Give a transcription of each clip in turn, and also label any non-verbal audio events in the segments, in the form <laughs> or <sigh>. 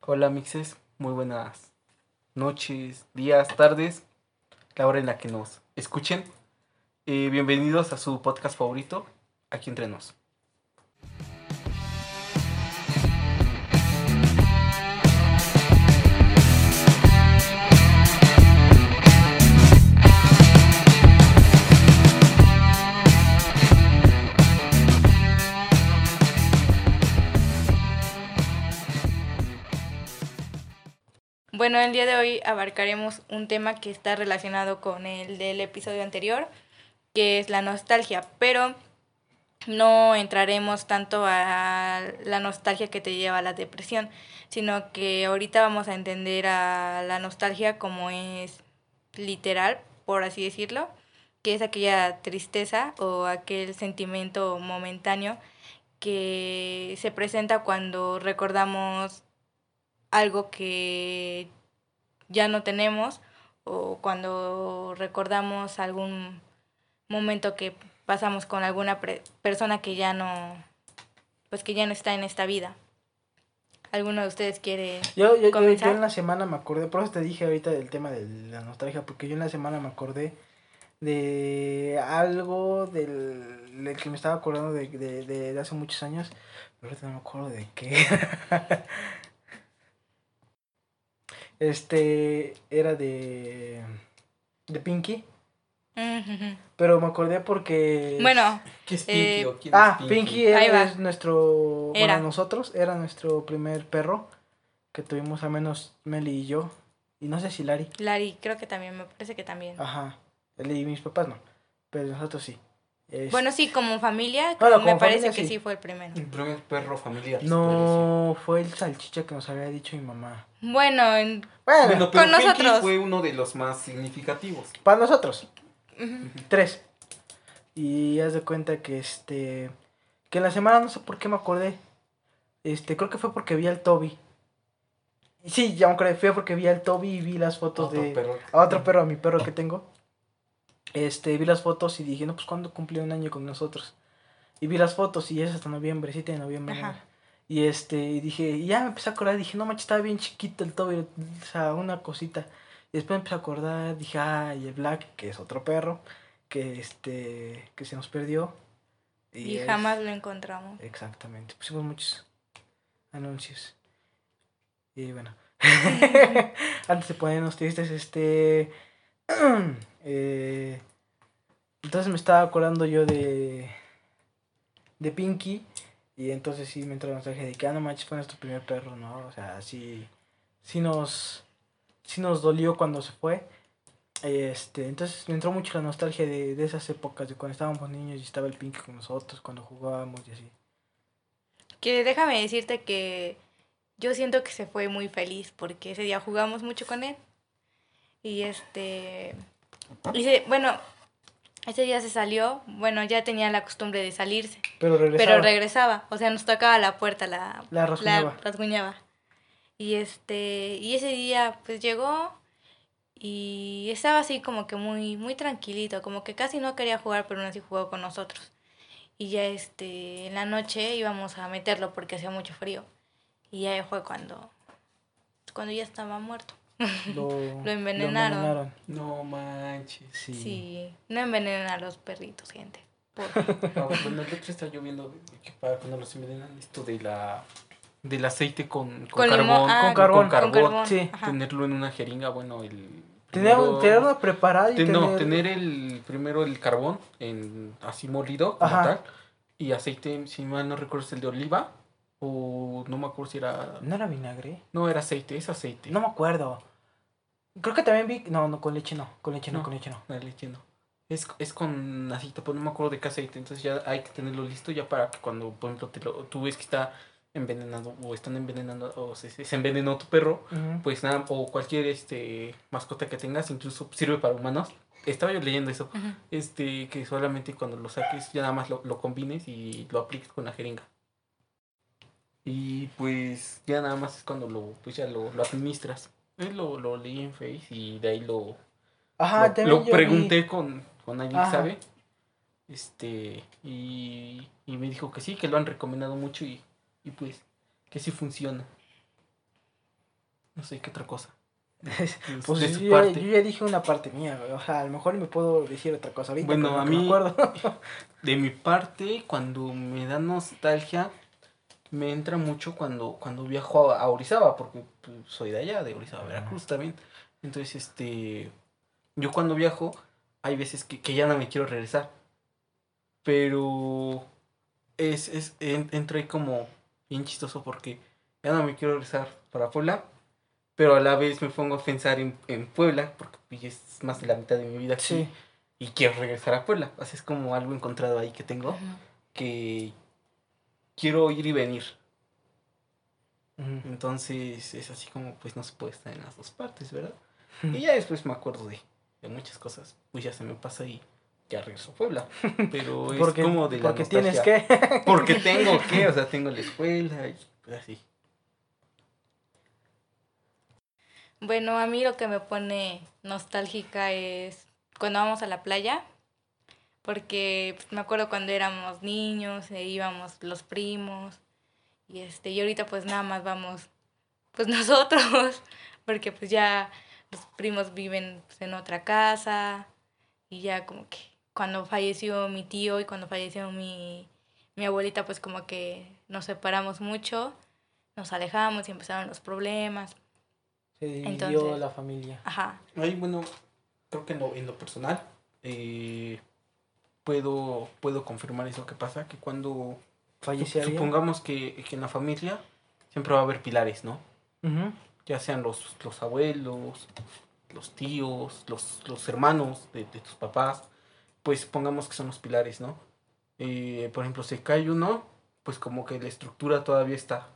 Hola mixes, muy buenas noches, días, tardes, la hora en la que nos escuchen. Eh, bienvenidos a su podcast favorito, aquí entre nos. Bueno, el día de hoy abarcaremos un tema que está relacionado con el del episodio anterior, que es la nostalgia, pero no entraremos tanto a la nostalgia que te lleva a la depresión, sino que ahorita vamos a entender a la nostalgia como es literal, por así decirlo, que es aquella tristeza o aquel sentimiento momentáneo que se presenta cuando recordamos algo que ya no tenemos o cuando recordamos algún momento que pasamos con alguna persona que ya no pues que ya no está en esta vida. ¿Alguno de ustedes quiere yo, yo, comenzar? Yo, en la semana me acordé, por eso te dije ahorita del tema de la nostalgia, porque yo en la semana me acordé de algo del, del que me estaba acordando de, de, de, hace muchos años, pero ahorita no me acuerdo de qué. <laughs> Este era de. de Pinky. Pero me acordé porque. Bueno. ¿Qué es Pinky? Eh, ah, Pinky, era, es nuestro. Era. Bueno, nosotros, era nuestro primer perro que tuvimos al menos Meli y yo. Y no sé si Lari. Lari, creo que también, me parece que también. Ajá. Él y mis papás no. Pero nosotros sí. Bueno, sí, como familia, me parece que sí. fue el primero. El primer perro familiar. No, fue el salchicha que nos había dicho mi mamá. Bueno, bueno, con nosotros. fue uno de los más significativos. Para nosotros. Tres. Y haz de cuenta que este. Que en la semana no sé por qué me acordé. Este, creo que fue porque vi al Toby. Sí, ya me acordé, fue porque vi al Toby y vi las fotos de. A otro perro, a mi perro que tengo este, vi las fotos y dije, no, pues cuando cumplió un año con nosotros. Y vi las fotos y es hasta noviembre, 7 de noviembre. Y este, y dije, y ya me empecé a acordar, dije, no manches, estaba bien chiquito el Toby, o sea, una cosita. Y después me empecé a acordar, dije, ay, el Black, que es otro perro, que este, que se nos perdió. Y, jamás lo encontramos. Exactamente, pusimos muchos anuncios. Y bueno, <laughs> <laughs> antes de ponernos tristes, este, <clears throat> Eh, entonces me estaba acordando yo de, de Pinky. Y entonces sí me entró la nostalgia de que, ah, no manches, fue nuestro primer perro, ¿no? O sea, sí, sí nos, sí nos dolió cuando se fue. Este, entonces me entró mucho la nostalgia de, de esas épocas, de cuando estábamos niños y estaba el Pinky con nosotros, cuando jugábamos y así. Que déjame decirte que yo siento que se fue muy feliz porque ese día jugamos mucho con él. Y este. Y bueno, ese día se salió. Bueno, ya tenía la costumbre de salirse. Pero regresaba. Pero regresaba. O sea, nos tocaba la puerta, la, la rasguñaba. Y este. Y ese día, pues llegó. Y estaba así como que muy, muy tranquilito. Como que casi no quería jugar, pero aún así jugó con nosotros. Y ya este. En la noche íbamos a meterlo porque hacía mucho frío. Y ya fue cuando. Cuando ya estaba muerto. <laughs> Lo, envenenaron. No manches. Sí. No envenenen a los perritos, gente. <laughs> no, bueno, el otro está lloviendo que para cuando los envenenan esto de la del aceite con, con, carbón, ah, con, carbón, con, carbón, sí. tenerlo en una jeringa, bueno, el tener, tenerlo preparado y no, tener el primero el carbón en así molido como tal y aceite, si mal no recuerdo es el de oliva o no me acuerdo si era no era vinagre. No, era aceite, es aceite. No me acuerdo. Creo que también vi. No, no, con leche no. Con leche no, con leche no. La leche no. Es, es con aceite, pues no me acuerdo de qué aceite. Entonces ya hay que tenerlo listo ya para que cuando, por ejemplo, te lo, tú ves que está envenenado o están envenenando o se, se envenenó tu perro, pues nada, o cualquier este mascota que tengas, incluso sirve para humanos. Estaba yo leyendo eso, este que solamente cuando lo saques ya nada más lo, lo combines y lo apliques con la jeringa. Y pues ya nada más es cuando lo, pues ya lo, lo administras. Lo, lo leí en Face y de ahí lo, Ajá, lo, pregunté con, con alguien que sabe. Este, y, y me dijo que sí, que lo han recomendado mucho y, y pues que sí funciona. No sé qué otra cosa. <laughs> pues de yo, parte. yo, ya dije una parte mía, O sea, a lo mejor me puedo decir otra cosa ahorita. Bueno, a mí, <laughs> de mi parte, cuando me da nostalgia, me entra mucho cuando, cuando viajo a, Orizaba, porque pues, soy de allá, de Orizaba, Veracruz también. Entonces, este, yo cuando viajo, hay veces que, que ya no me quiero regresar. Pero es, es, entro ahí como bien chistoso porque ya no me quiero regresar para Puebla, pero a la vez me pongo a pensar en, en Puebla, porque pues, es más de la mitad de mi vida aquí, y quiero regresar a Puebla. Así es como algo encontrado ahí que tengo, que quiero ir y venir. Entonces es así como pues no se puede estar en las dos partes, ¿verdad? Y ya después me acuerdo de, de muchas cosas, pues ya se me pasa y ya regreso a Puebla. <laughs> Pero es como de la Porque tienes que. <laughs> porque tengo que, o sea, tengo la escuela y pues así. Bueno, a mí lo que me pone nostálgica es cuando vamos a la playa, porque pues, me acuerdo cuando éramos niños e íbamos los primos y este y ahorita pues nada más vamos pues <laughs> nosotros, porque pues ya los primos viven pues, en otra casa y ya como que cuando falleció mi tío y cuando falleció mi, mi abuelita pues como que nos separamos mucho, nos alejamos y empezaron los problemas se dividió la familia. Ajá. Ahí, bueno, creo que en lo, en lo personal eh, puedo, puedo confirmar eso que pasa, que cuando fallece Supongamos que, que, en la familia siempre va a haber pilares, ¿no? Ya sean los, los abuelos, los tíos, los, los hermanos de, de, tus papás, pues pongamos que son los pilares, ¿no? Eh, por ejemplo, se cae uno, pues como que la estructura todavía está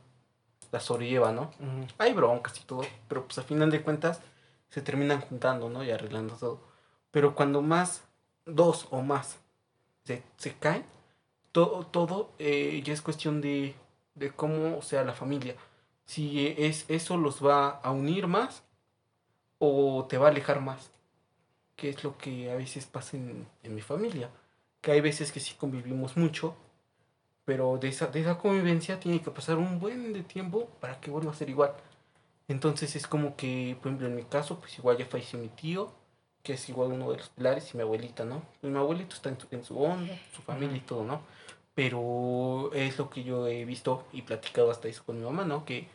la sobrelleva, ¿no? Hay broncas y todo, pero pues al final de cuentas se terminan juntando, ¿no? Y arreglando todo. Pero cuando más, dos o más, se, se caen, todo, todo eh, ya es cuestión de, de cómo sea la familia. Si es, eso los va a unir más o te va a alejar más. Que es lo que a veces pasa en, en mi familia. Que hay veces que sí convivimos mucho pero de esa, de esa convivencia tiene que pasar un buen de tiempo para que vuelva a ser igual. Entonces es como que, por ejemplo, en mi caso, pues igual ya falleció mi tío, que es igual uno de los pilares, y mi abuelita, ¿no? Y mi abuelito está en su, en su onda, su familia y todo, ¿no? Pero es lo que yo he visto y platicado hasta eso con mi mamá, ¿no? Que,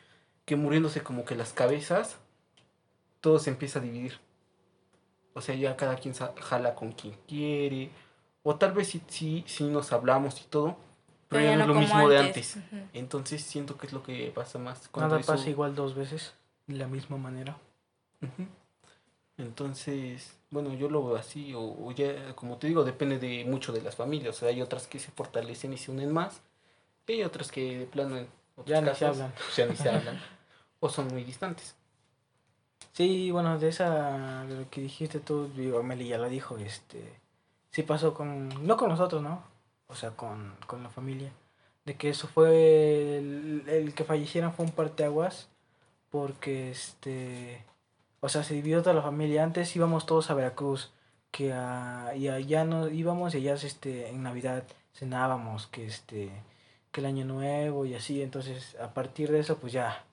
que muriéndose como que las cabezas, todo se empieza a dividir. O sea, ya cada quien jala con quien quiere. O tal vez si, si, si nos hablamos y todo, pero ya no es lo mismo de antes. Entonces siento que es lo que pasa más. Nada pasa igual dos veces, de la misma manera. Entonces, bueno, yo lo veo así, o, ya, como te digo, depende de mucho de las familias. O sea, hay otras que se fortalecen y se unen más, y hay otras que de plano en <laughs> ya ni se hablan. Ya ni se hablan, o son muy distantes. Sí, bueno, de esa, de lo que dijiste tú, Amelia ya lo dijo, este, sí pasó con, no con nosotros, ¿no? o sea, con, con la familia, de que eso fue, el, el que fallecieran fue un parteaguas, porque este, o sea, se dividió toda la familia, antes íbamos todos a Veracruz, que a, y allá no íbamos y allá este, en Navidad cenábamos, que este, que el año nuevo y así, entonces a partir de eso pues ya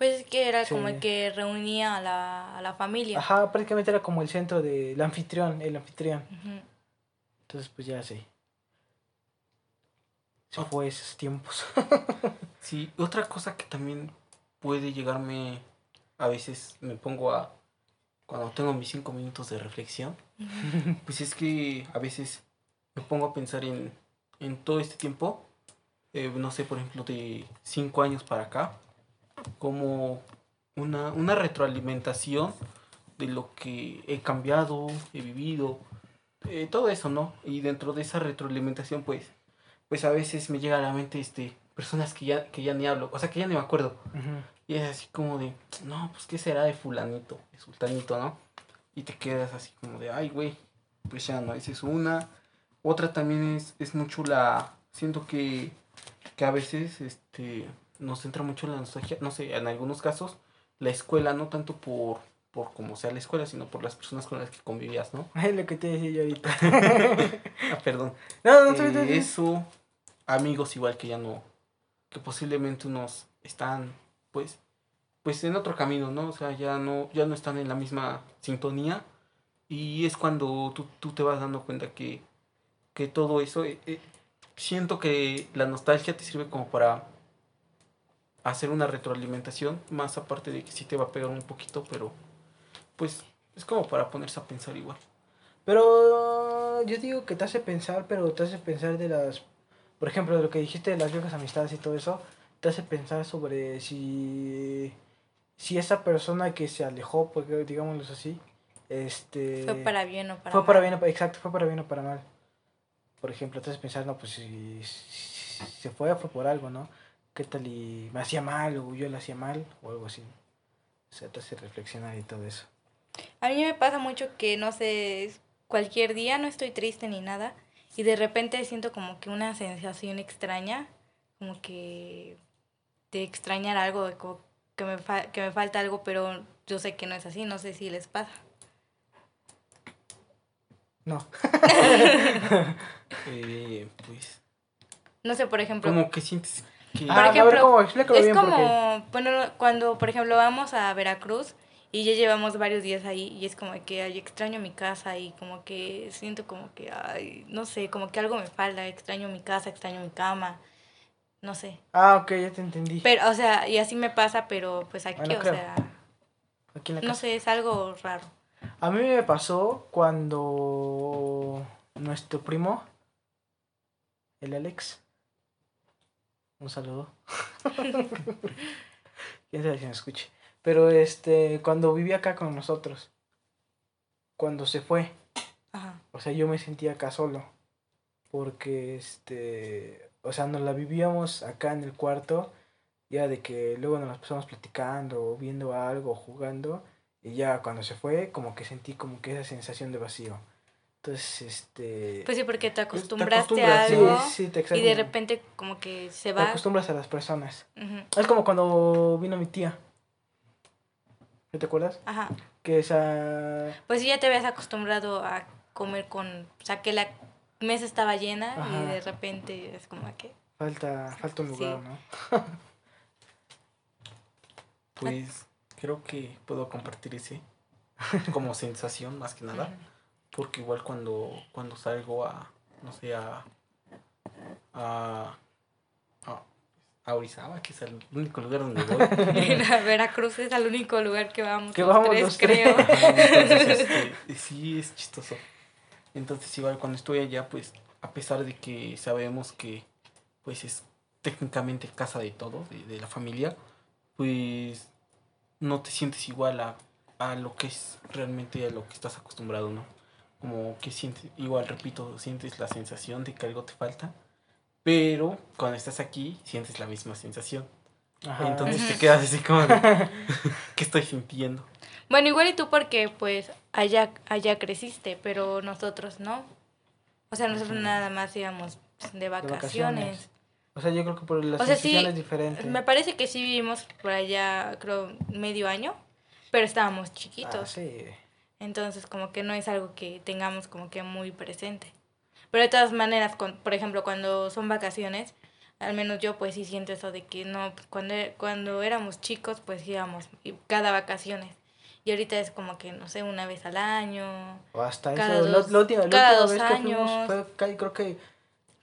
pues es que era como el que reunía a la, a la familia. Ajá, prácticamente era como el centro del anfitrión, el anfitrión. Entonces, pues ya sí. Se fue esos tiempos. <laughs> sí, otra cosa que también puede llegarme, a veces me pongo a, cuando tengo mis cinco minutos de reflexión, pues es que a veces me pongo a pensar en, en todo este tiempo, eh, no sé, por ejemplo, de cinco años para acá, como una, una retroalimentación de lo que he cambiado, he vivido, eh, todo eso, ¿no? Y dentro de esa retroalimentación, pues, pues a veces me llega a la mente este personas que ya, que ya ni hablo, o sea, que ya ni me acuerdo. Y es así como de, no, pues qué será de fulanito, de sultanito, ¿no? Y te quedas así como de, ay, güey, pues ya no, esa es una. Otra también es, es mucho la, siento que, que a veces este, nos entra mucho la nostalgia, no sé, en algunos casos, la escuela, no tanto por, por como sea la escuela, sino por las personas con las que convivías, ¿no? <laughs> Ay, lo que te decía yo ahorita. ah, perdón. No, no, eh, Eso, amigos igual que ya no, que posiblemente unos están, pues, pues en otro camino, ¿no? O sea, ya no, ya no están en la misma sintonía y es cuando tú, tú te vas dando cuenta que, que todo eso, eh, eh, siento que la nostalgia te sirve como para hacer una retroalimentación, más aparte de que sí te va a pegar un poquito, pero pues es como para ponerse a pensar igual. Pero yo digo que te hace pensar, pero te hace pensar de las, por ejemplo, de lo que dijiste de las viejas amistades y todo eso, te hace pensar sobre si si esa persona que se alejó, porque digámoslo así, este... Fue para bien o para fue Para bien, exacto, fue para bien o para mal. Por ejemplo, entonces pensar, no, pues si, se fue, fue por algo, ¿no? ¿Qué tal y me hacía mal o yo le hacía mal o algo así? O sea, te hace reflexionar y todo eso. A mí me pasa mucho que, no sé, cualquier día no estoy triste ni nada y de repente siento como que una sensación extraña, como que de extrañar algo, como que me, que me falta algo, pero yo sé que no es así, no sé si les pasa. No. <laughs> eh, pues. No sé, por ejemplo. Como que sientes que. Por ejemplo, es como, bueno, cuando, por ejemplo, vamos a Veracruz y ya llevamos varios días ahí y es como que ay, extraño mi casa y como que siento como que, ay, no sé, como que algo me falta, extraño mi casa, extraño mi cama no sé. Ah, ok, ya te entendí. Pero, o sea, y así me pasa, pero pues aquí, o sea... Aquí en la no sé, es algo raro. A mí me pasó cuando nuestro primo, el Alex, un saludo. <laughs> Quién sabe si me escuche. Pero este, cuando vivía acá con nosotros, cuando se fue, Ajá. o sea, yo me sentía acá solo. Porque este, o sea, nos la vivíamos acá en el cuarto, ya de que luego nos las pasamos platicando, viendo algo, jugando, y ya cuando se fue, como que sentí como que esa sensación de vacío. Entonces, este... Pues sí, porque te acostumbraste a algo y de repente como que se va... Te acostumbras a las personas. Es como cuando vino mi tía. ¿Te acuerdas? Ajá. Que esa... Pues sí, ya te habías acostumbrado a comer con... O sea, que la mesa estaba llena y de repente es como que... Falta, falta un lugar, ¿no? <laughs> pues creo que puedo compartir ese como sensación más que nada. Porque igual cuando, cuando salgo a, no sé, a, a, a Orizaba, que es el único lugar donde voy. <laughs> a Veracruz es el único lugar que vamos. Que vamos tres, creo. <laughs> Entonces, este, sí, es chistoso. Entonces igual cuando estoy allá, pues a pesar de que sabemos que pues es técnicamente casa de todos, de, la familia, pues no te sientes igual a, a lo que es realmente a lo que estás acostumbrado, ¿no? Como que sientes, igual repito, sientes la sensación de que algo te falta, pero cuando estás aquí sientes la misma sensación. Entonces te quedas así como <laughs> <laughs> ¿qué estoy sintiendo? Bueno, igual y tú porque pues allá, allá creciste, pero nosotros no. O sea, nosotros nada más íbamos de vacaciones. O sea, yo creo que por las o diferentes. Me parece que sí vivimos por allá, creo, medio año, pero estábamos chiquitos. Ah, sí. Entonces, como que no es algo que tengamos como que muy presente. Pero de todas maneras, con, por ejemplo, cuando son vacaciones, al menos yo pues sí siento eso de que no, pues, cuando, cuando éramos chicos pues íbamos cada vacaciones. Y ahorita es como que, no sé, una vez al año. O hasta cada eso. Dos, la, última, cada dos vez años. Que fuimos fue, creo que.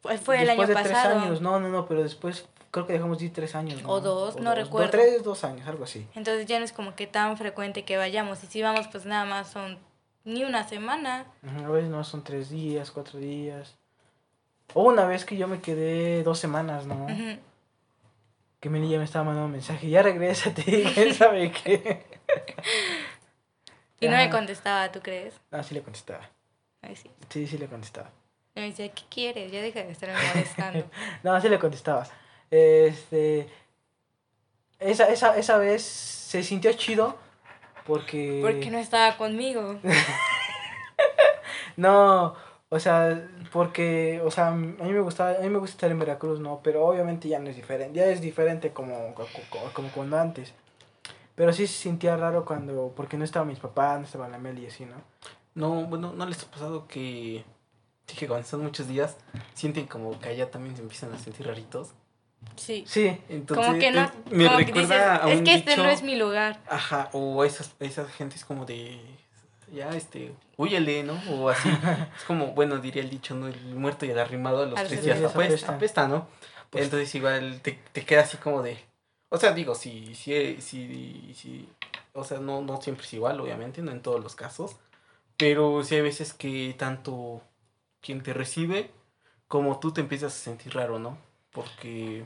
Fue, fue el año de pasado. Tres años. No, no, no, pero después creo que dejamos de ir tres años. O dos, no recuerdo. tres, dos años, algo así. Entonces ya no es como que tan frecuente que vayamos. Y si vamos, pues nada más son ni una semana. a veces no son tres días, cuatro días. O una vez que yo me quedé dos semanas, ¿no? Que mi niña me estaba mandando un mensaje, ya regrésate, <laughs> quién sabe qué. Y no me contestaba, ¿tú crees? Ah, sí le contestaba. Ay, sí. Sí, sí le contestaba. Y me decía, ¿qué quieres? Ya deja de estarme molestando. <laughs> no, sí le contestaba. Este. Esa, esa, esa vez se sintió chido porque. Porque no estaba conmigo. <laughs> no, o sea, porque, o sea, a mí me gustaba, a mí me gusta estar en Veracruz, ¿no? Pero obviamente ya no es diferente, ya es diferente como, como, como cuando antes. Pero sí se sentía raro cuando, porque no estaba mis papás, no estaba la Mel y así, ¿no? No, bueno, ¿no les ha pasado que, que cuando están muchos días sienten como que allá también se empiezan a sentir raritos? Sí. Sí. Entonces, Como que no. eh, me como que recuerda dices, a es un que este dicho- no es mi lugar. Ajá, o esas, esas gentes como de, ya, este, huyele, ¿no? O así. <laughs> es como, bueno, diría el dicho, ¿no? El muerto y el arrimado a los Al tres días apesta. apesta, ¿no? Pues- Entonces igual te, te queda así como de, o sea, digo, si, si, si, si, o sea, no, no siempre es igual, obviamente, no en todos los casos, pero sí hay veces que tanto quien te recibe como tú te empiezas a sentir raro, ¿no? Porque...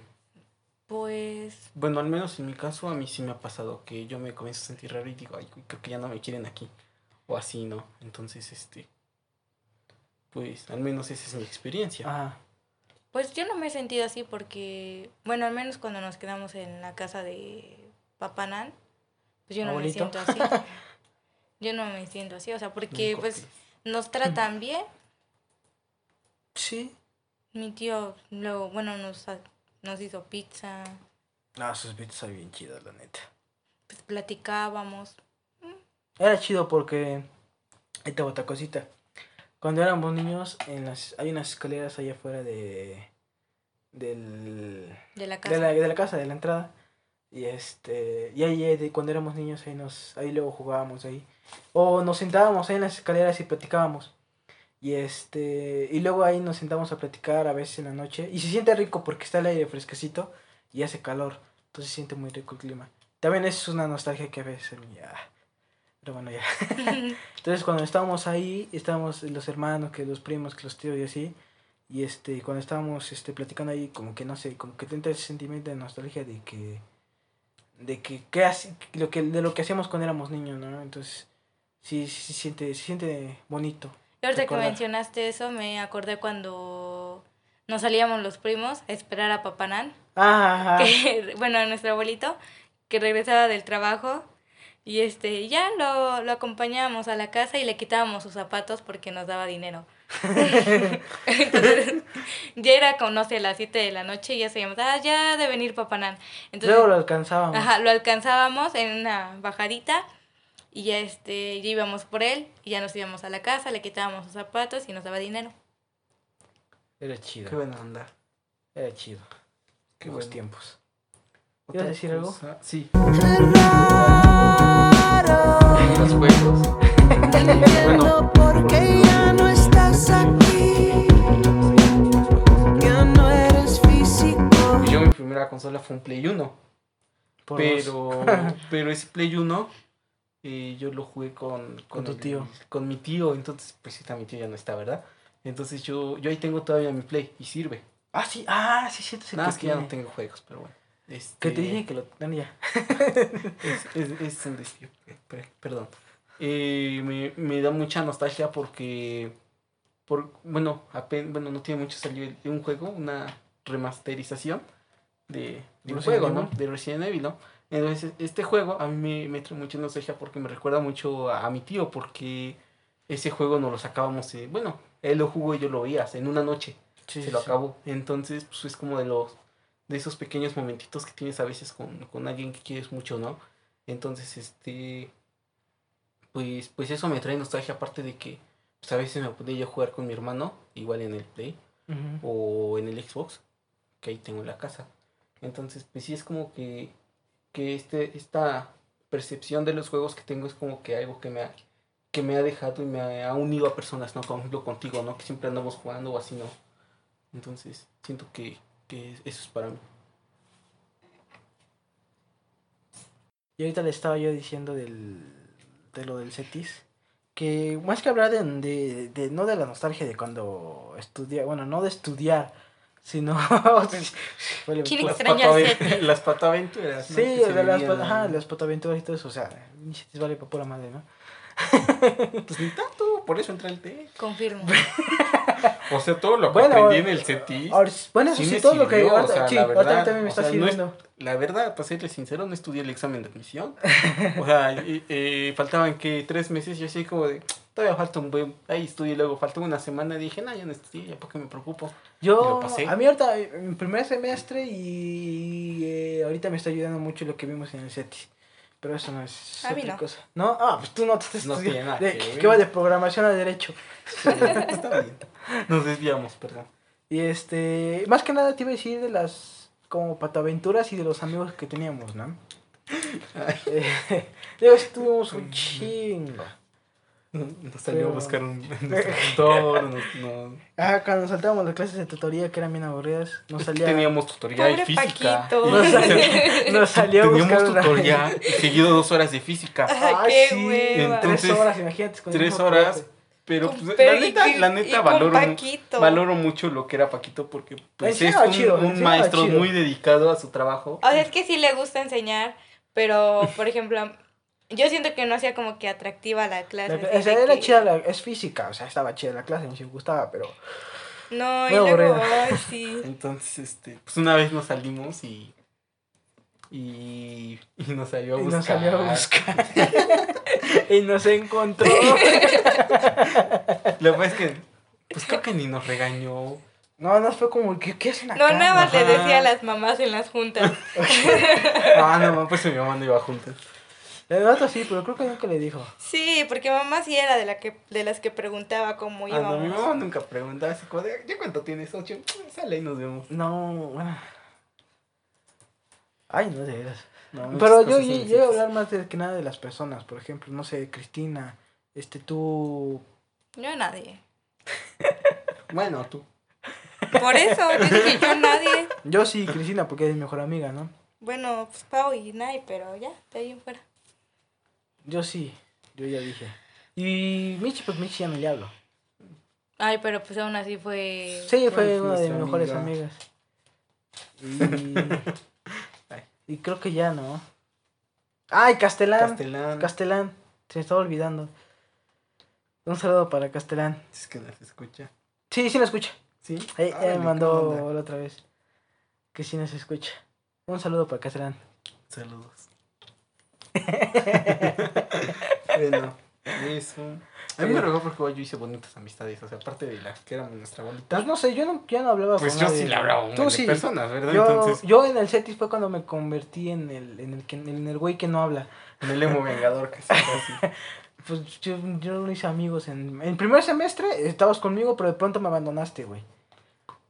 Pues. Bueno, al menos en mi caso, a mí sí me ha pasado que yo me comienzo a sentir raro y digo, ay, creo que ya no me quieren aquí. O así, ¿no? Entonces, este. Pues, al menos esa es mi experiencia. Ajá. Pues yo no me he sentido así porque, bueno, al menos cuando nos quedamos en la casa de Papanán, pues yo no Abuelito. me siento así. <laughs> Yo no me siento así, o sea, porque pues nos tratan bien. Sí. Mi tío luego, bueno, nos, nos hizo pizza, No, sus son bien chidos, la neta. pues platicábamos. Era chido porque. Ahí te otra cosita. Cuando éramos niños, en las, hay unas escaleras allá afuera de. Del. De la casa. De la, de la casa, de la entrada. Y este. Y ahí, de cuando éramos niños, ahí nos. Ahí luego jugábamos ahí. O nos sentábamos ahí en las escaleras y platicábamos. Y este. Y luego ahí nos sentamos a platicar a veces en la noche. Y se siente rico porque está el aire fresquecito y hace calor. Entonces se siente muy rico el clima. También es una nostalgia que a veces. Ya. Pero bueno, ya. <laughs> <laughs> Entonces cuando estábamos ahí, estábamos los hermanos, que los primos, que los tíos y así. Y este, cuando estábamos este, platicando ahí, como que no sé, como que te entra ese sentimiento de nostalgia de que. de que, que hace- lo que de lo que hacíamos cuando éramos niños, ¿no? Entonces, sí, sí, siente, se siente bonito. Y ahorita que mencionaste eso, me acordé cuando nos salíamos los primos a esperar a Papanán, Ah, ajá. que, <laughs> bueno, a nuestro abuelito, que regresaba del trabajo. Y este, ya lo, lo acompañábamos a la casa y le quitábamos sus zapatos porque nos daba dinero. <laughs> Entonces, ya era como, no sé, las 7 de la noche y ya sabíamos, ah, ya de venir Papanán. Entonces, Luego lo alcanzábamos. Ajá, lo alcanzábamos en una bajadita y ya este, ya íbamos por él y ya nos íbamos a la casa, le quitábamos sus zapatos y nos daba dinero. Era Qué chido. buena onda. Era chido. Qué Buenos bueno. tiempos. A decir algo? Sí. Raro. Los juegos. No entiendo por qué ya no estás aquí. Ya no eres físico. Yo mi primera consola fue un Play 1. Por pero, <laughs> pero ese Play 1 eh, yo lo jugué con, Con tu el- tío. Con mi tío, entonces pues sí, mi tío ya no está, ¿verdad? Entonces yo, yo ahí tengo todavía mi Play y sirve. Ah, sí, ah, sí, sí, sí. Nada que más que ya no tengo juegos, pero bueno. Este, Que te dije que lo. no, ya. <laughs> Es, es, es un desvío, eh, per- perdón. Eh, me, me da mucha nostalgia porque, por, bueno, apen- bueno, no tiene mucho salió un juego, una remasterización de, de un juego, ¿no? De Resident Evil, ¿no? Entonces, este juego a mí me, me trae mucha nostalgia porque me recuerda mucho a, a mi tío, porque ese juego nos lo sacábamos, eh, bueno, él lo jugó y yo lo veía en una noche Sí, se lo sí. acabó. Entonces, pues es como de los de esos pequeños momentitos que tienes a veces con, con alguien que quieres mucho, ¿no? Entonces, este pues pues eso me trae nostalgia aparte de que pues a veces me podía yo jugar con mi hermano, igual en el Play o en el Xbox, que ahí tengo en la casa. Entonces, pues sí es como que que este esta percepción de los juegos que tengo es como que algo que me ha que me ha dejado y me ha unido a personas, ¿no? Por ejemplo, contigo, ¿no? Que siempre andamos jugando o así, ¿no? Entonces, siento que, que eso es para mí. Y ahorita le estaba yo diciendo del, de lo del CETIS. Que más que hablar de, de, de- no de la nostalgia de cuando estudiar, bueno, no de estudiar, sino... <laughs> ¿Quién pues, CETIS? <laughs> las patoaventuras, ¿no? Sí, se de las, ajá, las patoaventuras y todo eso, o sea, ni CETIS vale para pura madre, ¿no? <laughs> Pues ni tanto, por eso entra el té. Confirmo. <laughs> O sea, todo lo que Bueno, aprendí en el. Ahora, bueno, eso sí sí, todo lo que... sirvió, o ahorita- sea, sí, la ahorita verdad, también me o está sea, no es- sirviendo. La verdad, para serle sincero, no estudié el examen de admisión. O sea, y- eh, faltaban que tres meses, yo así como de, todavía falta un buen, ahí estudié, luego faltó una semana, y dije, no, ya no estudié, ya por qué me preocupo. Yo, pasé. a mí ahorita, mi primer semestre y eh, ahorita me está ayudando mucho lo que vimos en el CETIS. Pero eso no es A mí otra no. cosa. ¿No? Ah, pues tú no te estás No estudiando. tiene nada de- que que va de programación a derecho. Sí, está bien. Nos desviamos, perdón. Y este, más que nada te iba a decir de las, como pataventuras y de los amigos que teníamos, ¿no? Eh, <laughs> digo, sí tuvimos un chingo. Nos salió a Pero- buscar un nuestro tutor, nos- no- Ah, cuando saltábamos las clases de tutoría que eran bien aburridas, nos salía... Teníamos tutorial Pobre física. Paquito. Nos salía, nos salía a Teníamos buscar una- tutorial y seguido dos horas de física. Ay, Ay, qué sí, hueva. Tres Entonces, horas, imagínate. con el Tres mismo horas. profe. Pero pues, pero la y- neta, y- la neta valoro, valoro mucho lo que era Paquito porque pues, es un, chido, un maestro chido. muy dedicado a su trabajo. O sea, es que sí le gusta enseñar, pero, por ejemplo, yo siento que no hacía como que atractiva la clase. La- o sea, era que- chida, la- es física, o sea, estaba chida la clase, me gustaba, pero... No, y luego, ay, sí. <laughs> Entonces, este, pues una vez nos salimos y. Y, <laughs> y nos salió a Y buscar. nos salió a buscar. <laughs> y nos encontró. <laughs> Lo que pasa es que, pues creo que ni nos regañó. No, no fue como, ¿qué, qué hacen acá? No, nada más le decía a las mamás en las juntas. Ah, no, no, pues mi mamá no iba juntas. El otro sí, pero creo que nunca le dijo. Sí, porque mamá sí era de la que de las que preguntaba cómo Ah, no, mi íbamos. mamá nunca preguntaba así como ¿ya cuánto tienes? Ocho. Sale y nos vemos. No, bueno. Ay, no de veras. No, Pero yo yo- yo hablar más de que nada de las personas. Por ejemplo, no sé, Cristina, este, tú... Yo nadie. <laughs> Bueno, tú. Por eso, yo dije yo nadie. Yo sí, Cristina, porque es mi mejor amiga, ¿no? Bueno, pues Pau y Nay, pero ya, de ahí en fuera. Yo sí, yo ya dije. Y Michi, pues Michi ya no le hablo. Ay, pero pues aún así fue. Sí, fue una de mis mejores amiga. amigas. <laughs> Y, y creo que ya, ¿no? Ay, Castelán. Castelán. Castelán. Se me estaba olvidando. Un saludo para Castelán. Es que no se escucha. Sí, sí nos escucha. ¿Sí? Ahí, Órale, me ¿qué mandó la otra vez. Que sí nos escucha. Un saludo para Castelán. Saludos. <laughs> bueno, eso. A mí me rogó porque yo hice bonitas amistades. O sea, aparte de las que éramos nuestra bolita. Pues no sé, yo no, ya no hablaba Pues con yo nadie. sí le hablaba a sí. personas, ¿verdad? Yo, Entonces, yo en el CETIS fue cuando me convertí en el, en el, que- en el güey que no habla. en el emo vengador casi casi. <laughs> Pues yo, yo no hice amigos en... En primer semestre estabas conmigo, pero de pronto me abandonaste, güey.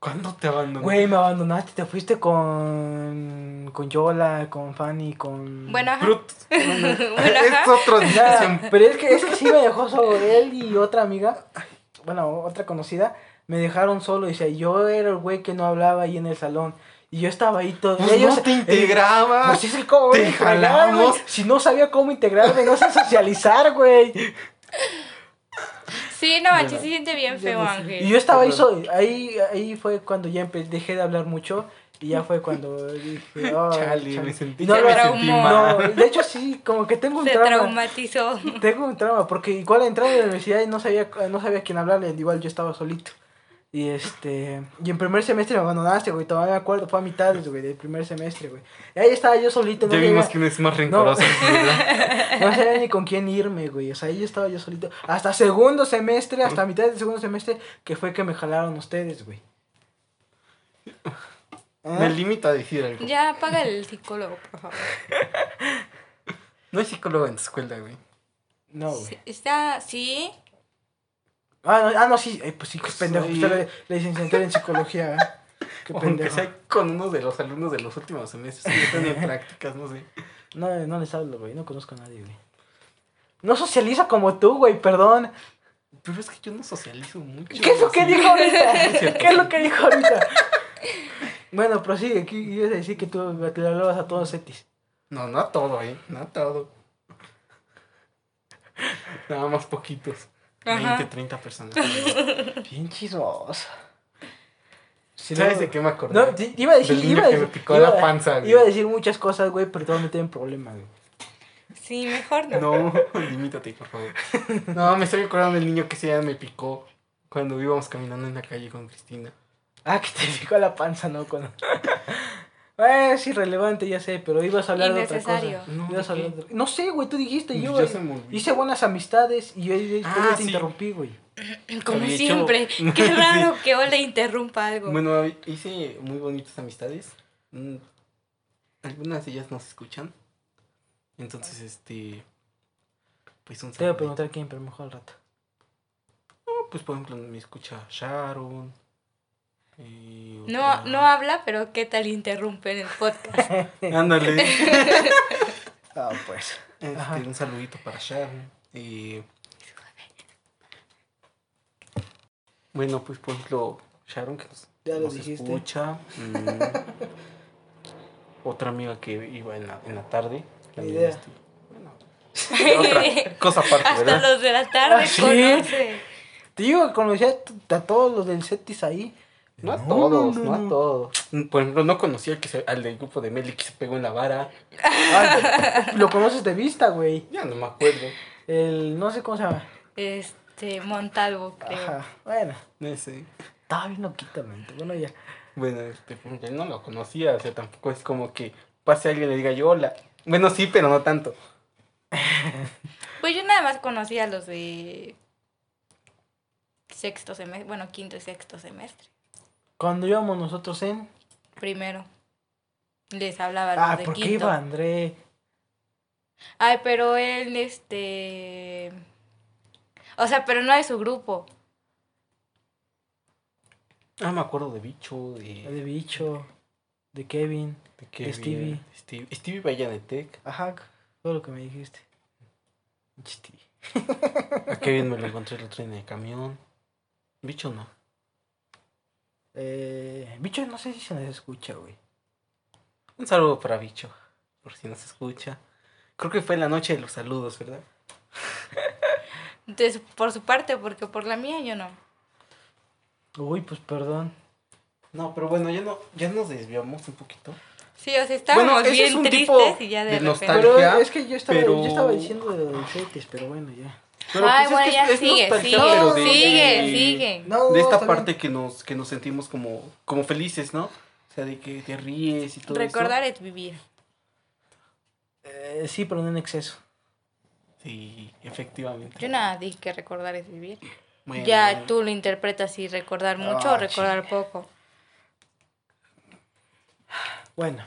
¿Cuándo te abandoné? Güey, me abandonaste, te fuiste con... Con Yola, con Fanny, con... Bueno, ajá. Brut. Bueno, <laughs> Bueno, es otro discusión. pero es que, es que sí me dejó solo él y otra amiga, bueno, otra conocida, me dejaron solo y decía, yo era el güey que no hablaba ahí en el salón. Y yo estaba ahí todo. Pues ellos- no te eh. Pues es el cómo Te integrar, jalamos. Si no sabía cómo integrarme, no sé socializar, güey. Sí, no manches, Bueno, se siente bien feo. Ángel. Y yo estaba ahí, Perdón. so- ahí, ahí fue cuando ya dejé de hablar mucho. Y ya fue cuando dije, <laughs> "Ay, Chale, me sentí- no, Se lo- traumó. no, de hecho sí, como que tengo un Se trauma. traumatizó. Tengo un trauma, porque igual entrando a la universidad y no sabía, no sabía a quién hablarle, igual yo estaba solito. Y este, y en primer semestre me abandonaste, güey, todavía me acuerdo, fue a mitades, güey, del primer semestre, güey. Y ahí estaba yo solito, no Ya vimos sabía, quién es más rencoroso. ¿verdad? <laughs> no sabía ni con quién irme, güey, o sea, ahí yo estaba yo solito. Hasta segundo semestre, hasta mitad del segundo semestre, que fue que me jalaron ustedes, güey. <laughs> Me limito a decir algo. Ya, paga el psicólogo, por favor. <laughs> No hay psicólogo en tu escuela, güey. No, güey. Está, sí. Ah, no, ah, no, sí, ay, pues sí, qué pendejo, Sí. usted la licenciatura en psicología, ¿eh? <laughs> Qué Aunque pendejo. sea con uno de los alumnos de los últimos semestres que están en <laughs> prácticas, no sé. No, no les hablo, güey. No conozco a nadie, güey. No socializa como tú, güey, perdón. Pero es que yo no socializo mucho. ¿Qué es lo que dijo ahorita? <laughs> ¿Qué es lo que dijo ahorita? Bueno, prosigue. Aquí ibas a decir que tú te hablabas a todos Cetis. No, no a todo, eh. No a todo. Nada más poquitos. Ajá. 20, 30 personas. <laughs> Bien chismoso. Sí, ¿Sabes no- de qué me acordé? No, iba a decir, Del niño iba a que me decir, picó iba la panza, güey. Iba a decir muchas cosas, güey, pero te voy a meter en problemas, güey. Sí, mejor no. No, <laughs> limítate, por favor. No, me estoy acordando del niño que se llama me picó cuando íbamos caminando en la calle con Cristina. Ah, que te picó la panza, ¿no? Cuando... <laughs> Eh, es irrelevante, ya sé, pero ibas a hablar de otra cosa. No, Ibas a ¿de hablar qué? de- No sé, güey, tú dijiste, yo, Ya se me olvidó. hice buenas amistades y yo, yo- yo Ah, te sí. interrumpí, güey. <clears throat> Como Había hecho- siempre. <laughs> Qué raro que Ole interrumpa algo. Bueno, hice muy bonitas amistades. Mm, Algunas de ellas nos escuchan. Entonces, este. Pues un Te voy a preguntar quién, pero mejor al rato. Pues por ejemplo, me escucha Sharon. Y No, no habla, pero ¿qué tal interrumpe en el podcast? <laughs> Ándale. <laughs> Ah, pues. Este, un saludito para Sharon. Y... Bueno, pues por ejemplo, Sharon que nos, Ya lo nos dijiste. escucha. mm, otra amiga que iba en la, en la tarde. también, idea. este, bueno, otra <laughs> cosa aparte, Hasta ¿verdad? los de la tarde Ah, ¿sí? conoce. Te digo que conocía a todos los del Cetis ahí. No a No, todos, no, no, no. a todos. Por ejemplo, no conocía que se- al del grupo de Meli que se pegó en la vara. <laughs> Ay, lo conoces de vista, güey. Ya no me acuerdo. El, no sé cómo se llama. Este, Montalvo, creo. Ajá, bueno. No sé. Estaba bien loquita, mente. Bueno, ya. Bueno, este, pues, no lo conocía, o sea, tampoco es como que pase alguien y le diga yo hola. Bueno, sí, pero no tanto. <laughs> Pues yo nada más conocí a los de sexto semestre, bueno, quinto y sexto semestre. Cuando íbamos nosotros en. Primero. Les hablaba Ah, de ¿por qué quinto. iba André? Ay, pero él, este... O sea, pero no de su grupo. Ah, me acuerdo de Bicho, De de, bicho. De Kevin. de Kevin, Stevie. Stevie, Stevie vaya de Tech. Ajá, todo lo que me dijiste. Stevie. <laughs> A Kevin me lo encontré el otro en el camión. Bicho no. Eh, bicho, no sé si se nos escucha, güey. Un saludo para Bicho, por si nos escucha. Creo que fue la noche de los saludos, ¿verdad? <laughs> Entonces, por su parte, porque por la mía yo no. Uy, pues perdón. No, pero bueno, ya no, ya nos desviamos un poquito. Sí, o sea, estábamos Bueno, bien es tristes y ya de, de repente... nostalgia. Pero es que yo estaba, pero- yo estaba diciendo de los pero bueno, ya. Pero Ay, pues, bueno, es que ya sigue, sigue, de- sigue, de- sigue. No, de esta parte que nos, que nos sentimos como, como felices, ¿no? O sea, de que te ríes y todo Recordar es vivir. Eh, sí, pero no en exceso. eso. Sí, efectivamente. Yo nada dije que recordar es vivir. Bueno, ya bueno. tú lo interpretas si recordar mucho Ah, o recordar poco. Bueno.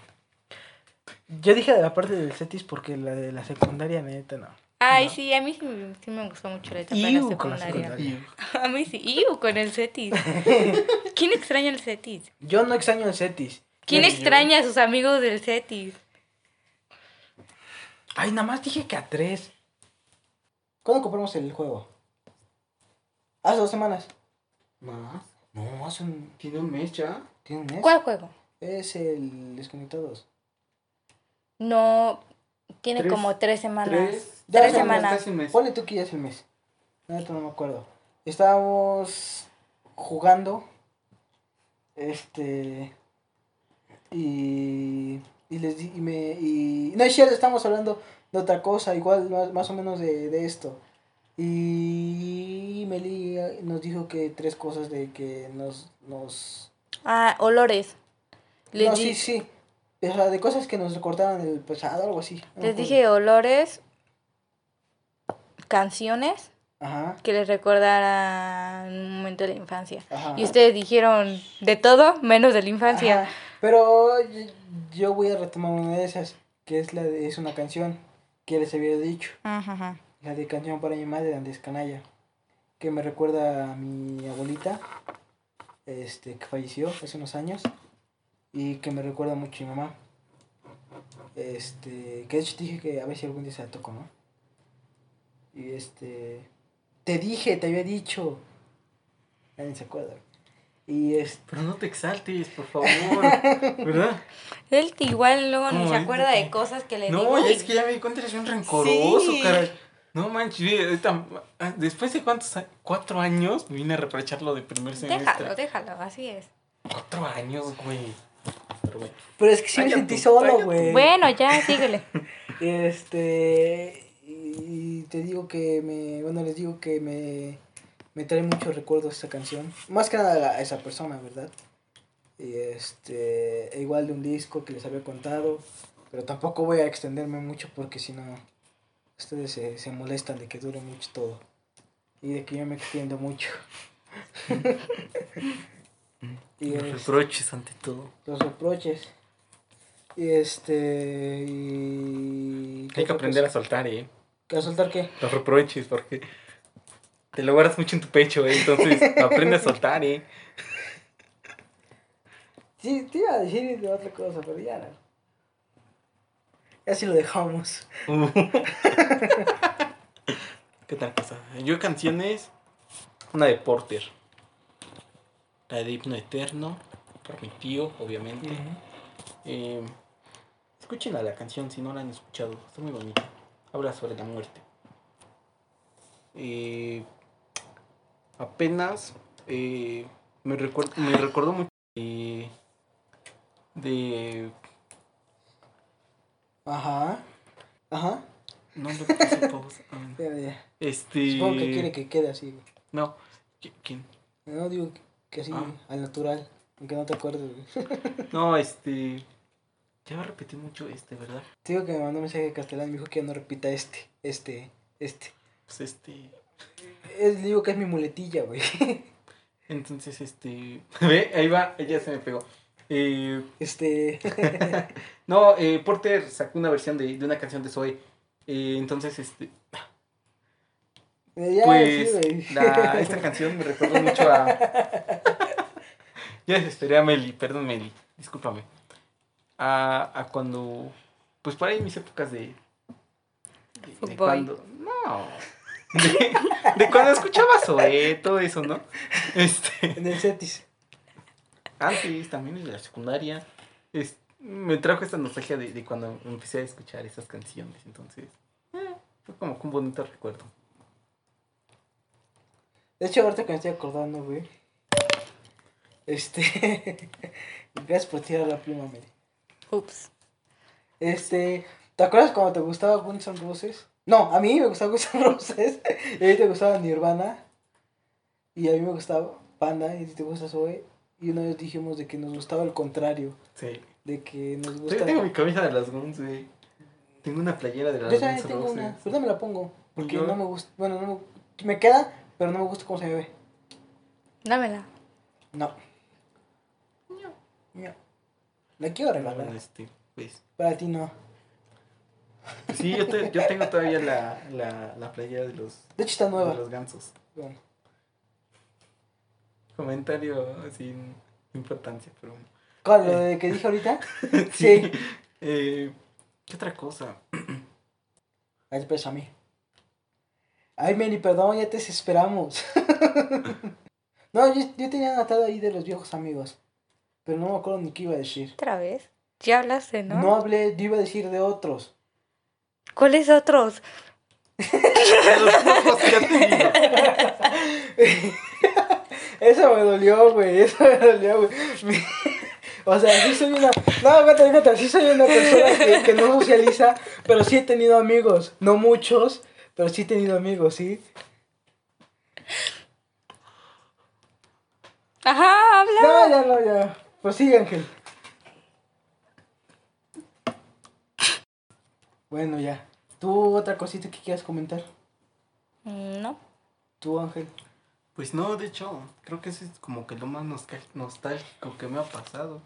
Yo dije de la parte del Cetis porque la de la secundaria, neta, no. Ay, No. sí, a mí sí, me- sí me gustó mucho la etapa de la Iu, con la secundaria. <laughs> A mí sí, Iu con el Cetis. <laughs> ¿Quién extraña el Cetis? Yo no extraño el Cetis. ¿Quién extraña a sus amigos del Cetis? Ay, nada más dije que a tres. ¿Cuándo compramos el juego? Hace dos semanas. ¿Más? No, hace un... ¿Tiene un mes ya? ¿Tiene un mes? ¿Cuál juego? Es el Desconectados. No, tiene Tres- como tres semanas. tres- hace un semanas. casi un mes. Ponle tú que ya es el mes. No, no me acuerdo. Estábamos jugando. Este. Y. Y les di. Y me, y, no es cierto, estamos hablando de otra cosa, igual más, más o menos de, de esto. Y Meli nos dijo que tres cosas de que nos. nos Ah, olores. Les, no, di- sí, sí. O sea, de cosas que nos recordaron el pasado, algo así. no les dije olores, canciones Ajá, que les recordaran un momento de la infancia. ajá. Y ustedes dijeron de todo menos de la infancia. Ajá, Pero yo, voy a retomar una de esas, que es la de, es una canción que les había dicho, Ajá, ajá. la de canción para mi madre de Andrés Canalla, que me recuerda a mi abuelita, este, que falleció hace unos años, y que me recuerda mucho a mi mamá. Este, que de hecho te dije que a ver si algún día se la toco, ¿no? Y este, te dije, te había dicho, nadie se acuerda. Y este, Pero no te exaltes, por favor. ¿Verdad? <laughs> Él igual luego ni ¿Cómo se acuerda de cosas que le digo. No, ya y- es que ya me di cuenta, eres un rencoroso, Sí. caray. No manches, ah, después de cuántos a- cuatro años me vine a reprochar lo de primer semestre. Déjalo, déjalo, así es. Cuatro años, güey. Pero es que sí me sentí tú, solo, güey. Bueno, ya, síguele. <laughs> Este, y te digo que me, bueno, les digo que me, me trae muchos recuerdos esa canción. Más que nada a esa persona, ¿verdad? Y este, e igual de un disco que les había contado, pero tampoco voy a extenderme mucho porque si no, ustedes se, se molestan de que dure mucho todo. Y de que yo me extiendo mucho. <laughs> y Los es- reproches ante todo. los reproches. Y este, y... ¿qué Hay que aprender a soltar, eh. ¿A soltar qué? Los reproches, porque te lo guardas mucho en tu pecho, eh. Entonces, <laughs> aprende a soltar, eh. Sí, te iba a decir de otra cosa, pero ya no. Ya sí lo dejamos. <laughs> ¿Qué tal cosa? Yo canciones. Una de Porter. La de Himno Eterno. Por mi tío, obviamente. Eh, escuchen la canción si no la han escuchado. Está muy bonita. Habla sobre la muerte. Eh, apenas eh, me, recuerdo, me recordó mucho de, de Ajá. Ajá. no le puse pausa. Este Supongo que quiere que quede así. no ¿qui- quién No digo que- que así, Ah. al natural. Aunque no te acuerdes, güey. <laughs> no este ya va a repetir mucho este verdad Te digo que me mandó un mensaje de Castellán y me dijo que ya no repita este, este, este. pues este Es, digo que es mi muletilla, güey. <laughs> entonces este <laughs> ve ahí va ella se me pegó eh, Este. no eh, Porter sacó una versión de, de una canción de Zoe Eh, entonces este ya, pues sí, güey. la- esta canción me recordó mucho a <laughs> ya desesperé a Meli perdón Meli discúlpame. A, a cuando pues por ahí mis épocas de de, de cuando no de, de cuando escuchaba Zoe todo eso no este En el Cetis. antes también en la secundaria. Es- me trajo esta nostalgia de, de cuando empecé a escuchar esas canciones entonces eh, fue como que un bonito recuerdo De hecho, ahorita que me estoy acordando, güey. Este. Gracias por tirar la pluma, Mary. Ups. Este. ¿Te acuerdas cuando te gustaba Guns N' Roses? No, a mí me gustaba Guns N' Roses. <laughs> Y a ti te gustaba Nirvana. Y a mí me gustaba Panda. Y a ti te gusta Zoe. Y una vez dijimos de que nos gustaba el contrario. sí De que nos Yo gusta. tengo mi camisa de las Guns, güey. Tengo una playera de las Yo también Guns tengo Roses. una. Pero no me la pongo. Porque Yo- no me gusta. Bueno, no me, me queda, pero no me gusta cómo se me ve. Dámela. No. No. La quiero regalar. Bueno, este, pues. Para ti no. Sí, yo, te- yo tengo todavía la, la, la playera de los, De hecho está nueva. de los gansos. Bueno. Comentario sin importancia, pero. ¿Cuál? ¿Lo de que dije ahorita? <laughs> Sí. Eh, ¿Qué otra cosa? Ahí espera a mí. Ay, Mary, perdón, ya te desesperamos. <laughs> no, yo, yo tenía anotado ahí de los viejos amigos. Pero no me acuerdo ni qué iba a decir. ¿Otra vez? Ya hablaste, ¿no? No, hablé, yo iba a decir de otros. ¿Cuáles otros? De los pocos que ha tenido. Eso me dolió, güey. Eso me dolió, güey. <laughs> O sea, sí soy una. No, fíjate, fíjate, sí soy una persona que, que no socializa, pero sí he tenido amigos. No muchos, pero sí he tenido amigos, ¿sí? Ajá, habla. No, ya no, ya. Pues sí, Ángel. Bueno, ya. ¿Tú otra cosita que quieras comentar? Mm, No. Tú, Ángel. Pues no, de hecho, creo que eso es como que lo más nostálgico que me ha pasado.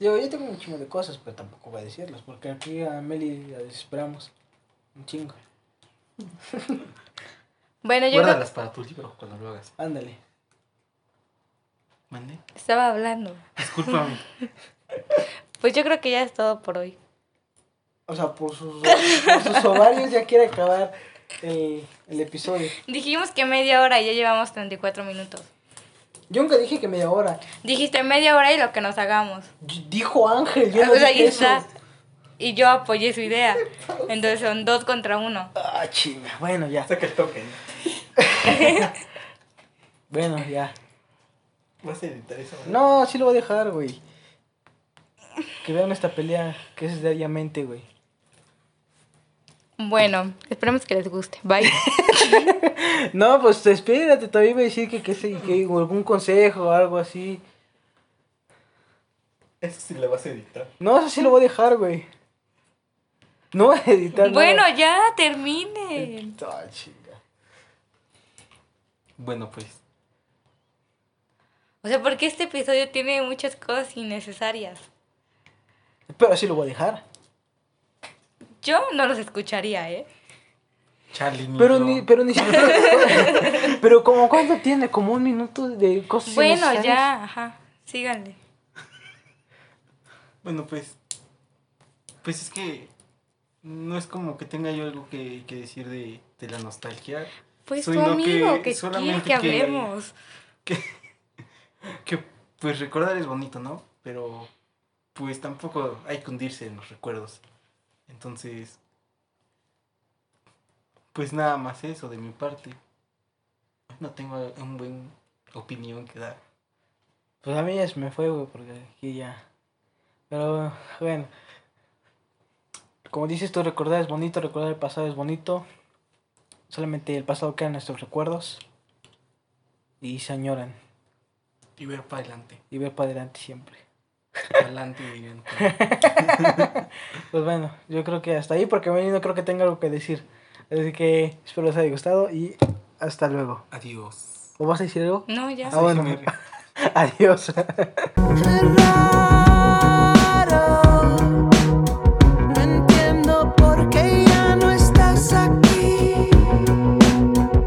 Yo, yo tengo un chingo de cosas, pero tampoco voy a decirlas, porque aquí a Meli la desesperamos. Un chingo. Bueno, yo creo Guárdalas para tu libro cuando lo hagas. Ándale. ¿Mande? estaba hablando. Discúlpame. <laughs> Pues yo creo que ya es todo por hoy. O sea, por sus, por sus ovarios ya quiere acabar el, el episodio. Dijimos que media hora y ya llevamos 34 minutos. Yo nunca dije que media hora. Dijiste media hora y lo que nos hagamos. Dijo Ángel, yo no pues ahí dije eso. está. Y yo apoyé su idea. Entonces son dos contra uno. Ah, chinga. Bueno, ya. Hasta que toquen. <laughs> Bueno, ya. ¿Vas a editar eso? verdad? No, sí lo voy a dejar, güey. Que vean esta pelea que es diariamente, güey. Bueno, esperemos que les guste. Bye. <laughs> No, pues espérate, todavía iba a decir que, que, que algún consejo o algo así. Eso sí lo vas a editar. No, eso sí lo voy a dejar, güey. No voy a editar bueno, nada. ya terminen. Ah, chinga. Bueno, pues. O sea, porque este episodio tiene muchas cosas innecesarias. Pero sí lo voy a dejar. Yo no los escucharía, ¿eh? Charlie, Pero ni, pero ni siquiera. pero como cuánto tiene, como un minuto de cosas Bueno, ya, ajá. Síganle. Bueno, pues. Pues es que. No es como que tenga yo algo que, que decir de, de la nostalgia. Pues tu no amigo, que- que, quiere que- hablemos. <laughs> Que, que pues recordar es bonito, ¿no? Pero pues tampoco hay que hundirse en los recuerdos. Entonces, pues nada más eso de mi parte. No tengo un buen opinión que dar. Pues a mí ya se me fue, güey, porque aquí ya. Pero bueno. Como dices tú, recordar es bonito, recordar el pasado es bonito. Solamente el pasado queda en nuestros recuerdos. Y se añoran. Y ver para adelante. Y ver para adelante siempre. Para adelante. <laughs> Pues bueno, yo creo que hasta ahí, porque no creo que tenga algo que decir. Así que espero les haya gustado y hasta luego. Adiós. ¿O vas a decir algo? No, ya. Ah, bueno. <laughs> Adiós. <laughs>